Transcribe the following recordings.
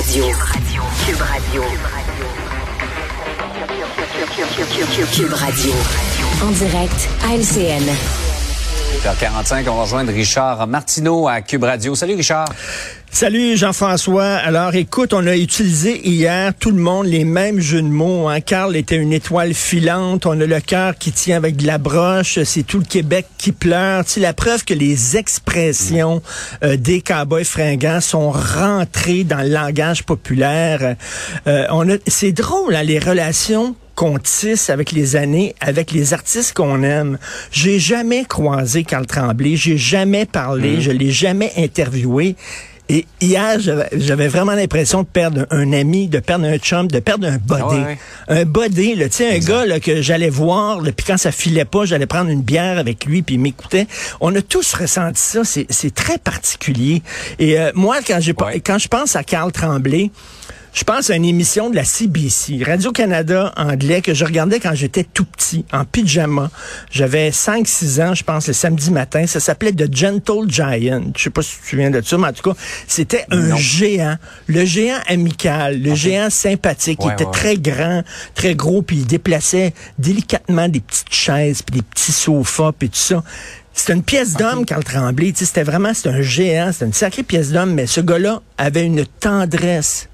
Radio. Cube Radio. Cube Radio. En direct à LCN. 45 on va rejoindre Richard Martineau à Cube Radio. Salut Richard. Salut Jean-François. Alors écoute, on a utilisé hier tout le monde les mêmes jeux de mots. Hein. Carl était une étoile filante. On a le cœur qui tient avec de la broche. C'est tout le Québec qui pleure. C'est la preuve que les expressions euh, des cowboys fringants sont rentrées dans le langage populaire. Euh, on a, c'est drôle, hein, les relations qu'on tisse avec les années, avec les artistes qu'on aime. J'ai jamais croisé Carl Tremblay, j'ai jamais parlé, Mhm. je l'ai jamais interviewé. Et hier, j'avais- vraiment l'impression de perdre un ami, de perdre un chum, de perdre un body. Ah ouais, ouais. Un body, là, tu sais, un gars là, que j'allais voir, là, puis quand ça filait pas, j'allais prendre une bière avec lui, puis il m'écoutait. On a tous ressenti ça, c'est très particulier. Et euh, moi, quand, j'ai pas- Ouais. quand je pense à Carl Tremblay, je pense à une émission de la CBC, Radio-Canada anglais, que je regardais quand j'étais tout petit, en pyjama. J'avais 5-6 ans, je pense, le samedi matin. Ça s'appelait The Gentle Giant. Je sais pas si tu te souviens de ça, mais en tout cas, c'était un Non. géant. Le géant amical, le géant sympathique. il Ouais, était ouais, très grand, très gros, puis il déplaçait délicatement des petites chaises, puis des petits sofas, puis tout ça. C'était une pièce d'homme, Carl Tremblay. C'était vraiment, c'était un géant, c'était une sacrée pièce d'homme, mais ce gars-là avait une tendresse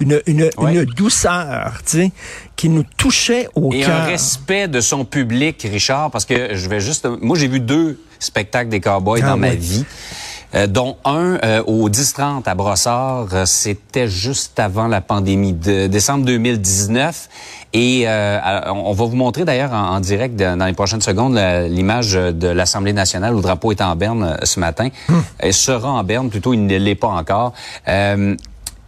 une, une, Ouais. une douceur, tu sais, qui nous touchait au Et un cœur. respect de son public, Richard, parce que je vais juste... Moi, j'ai vu deux spectacles des Cowboys Ah dans ma vie. euh, dont un euh, au 10-30 à Brossard, euh, c'était juste avant la pandémie, de décembre 2019. Et euh, on va vous montrer d'ailleurs en, en direct de- dans les prochaines secondes l'image de l'Assemblée nationale où le drapeau est en berne ce matin. Elle sera en berne, plutôt il ne l'est pas encore.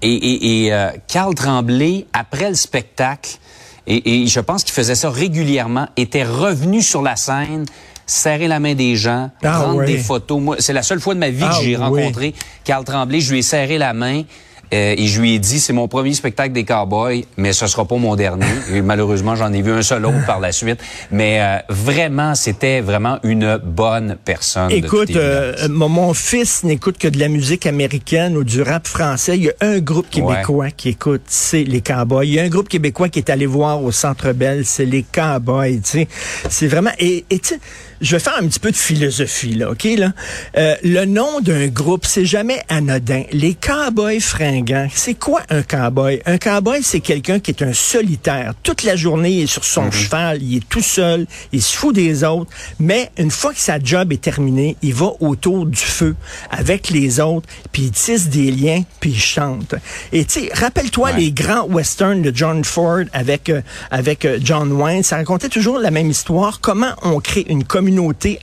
Et et, et euh, Carl Tremblay, après le spectacle, et, et je pense qu'il faisait ça régulièrement, était revenu sur la scène, serrer la main des gens, Ah prendre des photos. Moi, c'est la seule fois de ma vie Ah que j'ai oui. rencontré Carl Tremblay. Je lui ai serré la main. Euh, et je lui ai dit, c'est mon premier spectacle des Cowboys, mais ce sera pas mon dernier. Et malheureusement, j'en ai vu un seul autre par la suite. Mais euh, vraiment, c'était vraiment une bonne personne. Écoute, euh, mon, fils n'écoute que de la musique américaine ou du rap français. Il y a un groupe québécois qui écoute, c'est les Cowboys. Il y a un groupe québécois qui est allé voir au Centre Bell, c'est les Cowboys. Tu sais, c'est vraiment. Et et tu sais, je vais faire un petit peu de philosophie là, ok là? Euh, le nom d'un groupe, c'est jamais anodin. Les Cowboys fringants, c'est quoi un cowboy? Un cowboy, c'est quelqu'un qui est un solitaire. Toute la journée, il est sur son cheval, il est tout seul, il se fout des autres. Mais une fois que sa job est terminée, il va autour du feu avec les autres, puis il tisse des liens, puis il chante. Et tu sais, rappelle-toi Ouais. les grands westerns de John Ford avec euh, avec euh, John Wayne, ça racontait toujours la même histoire. Comment on crée une communauté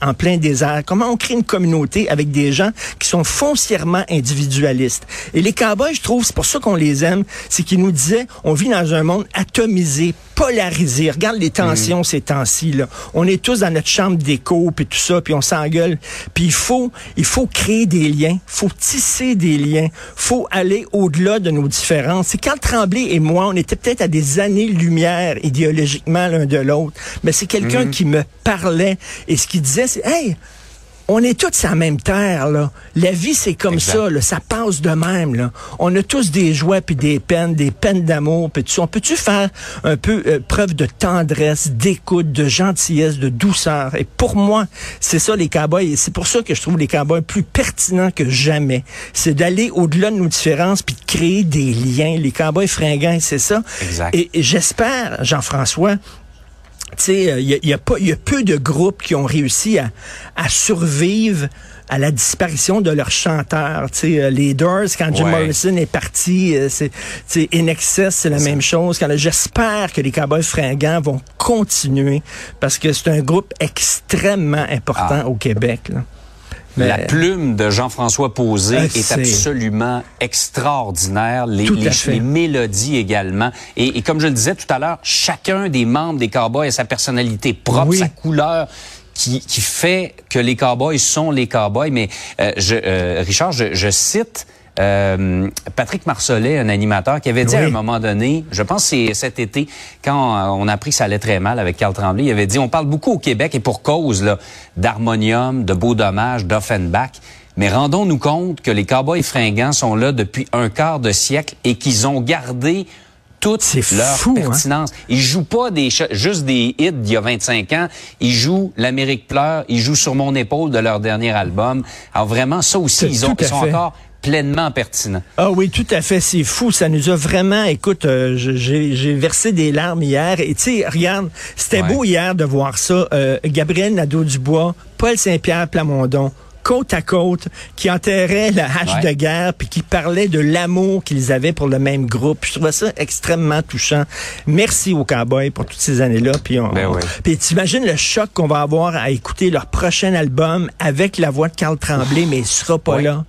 en plein désert Comment on crée une communauté avec des gens qui sont foncièrement individualistes? Et les cowboys, je trouve, c'est pour ça qu'on les aime, c'est qu'ils nous disaient, on vit dans un monde atomisé, polarisé. Regarde les tensions ces temps-ci là. On est tous dans notre chambre d'écho puis tout ça, puis on s'engueule. Puis il faut il faut créer des liens, faut tisser des liens, faut aller au-delà de nos différences. C'est quand Tremblay et moi, on était peut-être à des années-lumière idéologiquement l'un de l'autre, mais c'est quelqu'un qui me parlait et ce qu'il disait c'est hey, on est tous sur la même terre, là. La vie, c'est comme Exact. ça, là. Ça passe de même, là. On a tous des joies puis des peines, des peines d'amour puis tout ça. On peut-tu faire un peu euh, preuve de tendresse, d'écoute, de gentillesse, de douceur? Et pour moi, c'est ça, les cowboys. Et c'est pour ça que je trouve les cowboys plus pertinents que jamais. C'est d'aller au-delà de nos différences puis de créer des liens. Les cowboys fringants, c'est ça. Exact. Et, et j'espère, Jean-François, il y a, y a pas, y a peu de groupes qui ont réussi à, à survivre à la disparition de leur chanteur. Tu sais, euh, les Doors, quand Jim Ouais. Morrison est parti, euh, c'est, In Excess, c'est la même chose. Quand j'espère que les Cowboys fringants vont continuer parce que c'est un groupe extrêmement important Ah. au Québec. Là. La Mais- plume de Jean-François Posé Ah, est absolument extraordinaire. Les, les- mélodies également. Et, et comme je le disais tout à l'heure, chacun des membres des Cowboys a sa personnalité propre, Oui. sa couleur. Qui, qui fait que les cowboys sont les cowboys. Mais euh, je, euh, Richard, je, je cite euh, Patrick Marcelet, un animateur, qui avait dit Oui. à un moment donné, je pense que c'est cet été, quand on a appris que ça allait très mal avec Carl Tremblay, il avait dit, on parle beaucoup au Québec et pour cause là, d'harmonium, de beau dommage, d'Offenbach, Mais rendons-nous compte que les Cowboys fringants sont là depuis un quart de siècle et qu'ils ont gardé toute leur fou, hein? pertinence. Ils jouent pas des juste des hits d'il y a 25 ans. Ils jouent L'Amérique pleure. Ils jouent Sur mon épaule de leur dernier album. Alors vraiment, ça aussi, ils, ont, ils sont encore pleinement pertinents. Ah oui, tout à fait. C'est fou. Ça nous a vraiment, écoute, euh, j'ai versé des larmes hier. Et tu sais, regarde, c'était beau hier de voir ça. Euh, Gabriel Nadeau-Dubois, Paul Saint-Pierre Plamondon, côte à côte, qui enterraient la hache de guerre, puis qui parlaient de l'amour qu'ils avaient pour le même groupe. Je trouvais ça extrêmement touchant. Merci aux Cowboys pour toutes ces années-là. Puis, on, ben puis t'imagines le choc qu'on va avoir à écouter leur prochain album avec la voix de Carl Tremblay, mais il sera pas là.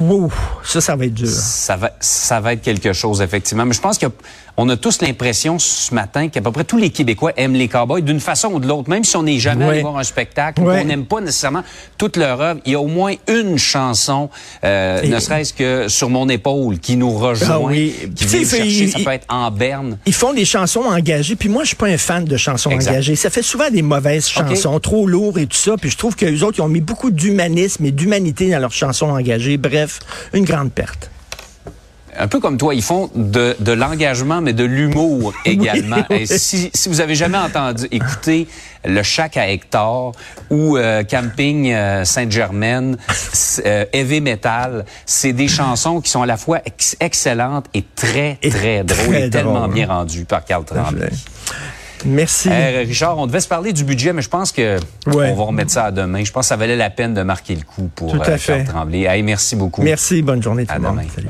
Wow, ça, ça va être dur. Ça va, ça va être quelque chose, effectivement. Mais je pense qu'on a tous l'impression ce matin qu'à peu près tous les Québécois aiment les Cowboys d'une façon ou de l'autre. Même si on n'est jamais allé voir un spectacle, on n'aime pas nécessairement toute leur œuvre, il y a au moins une chanson, euh, ne serait-ce que sur mon épaule, qui nous rejoint, ah oui. qui vient chercher. ça peut être en berne. Ils font des chansons engagées. Puis moi, je suis pas un fan de chansons engagées. Ça fait souvent des mauvaises chansons, trop lourdes et tout ça. Puis je trouve que les autres, ils ont mis beaucoup d'humanisme et d'humanité dans leurs chansons engagées. Bref, une grande perte un peu comme toi, ils font de, l'engagement, mais de l'humour également. si, si vous avez jamais entendu écouter Le Chac à Hector ou euh, Camping euh, Sainte-Germaine, euh, Heavy Metal, c'est des chansons qui sont à la fois excellentes et très, très drôles et tellement bien rendues par Carl Tremblay. Merci. Richard, on devait se parler du budget, mais je pense que on va remettre ça à demain. Je pense que ça valait la peine de marquer le coup pour Tout à Tremblay. merci beaucoup. Merci, bonne journée tout à le monde. Salut.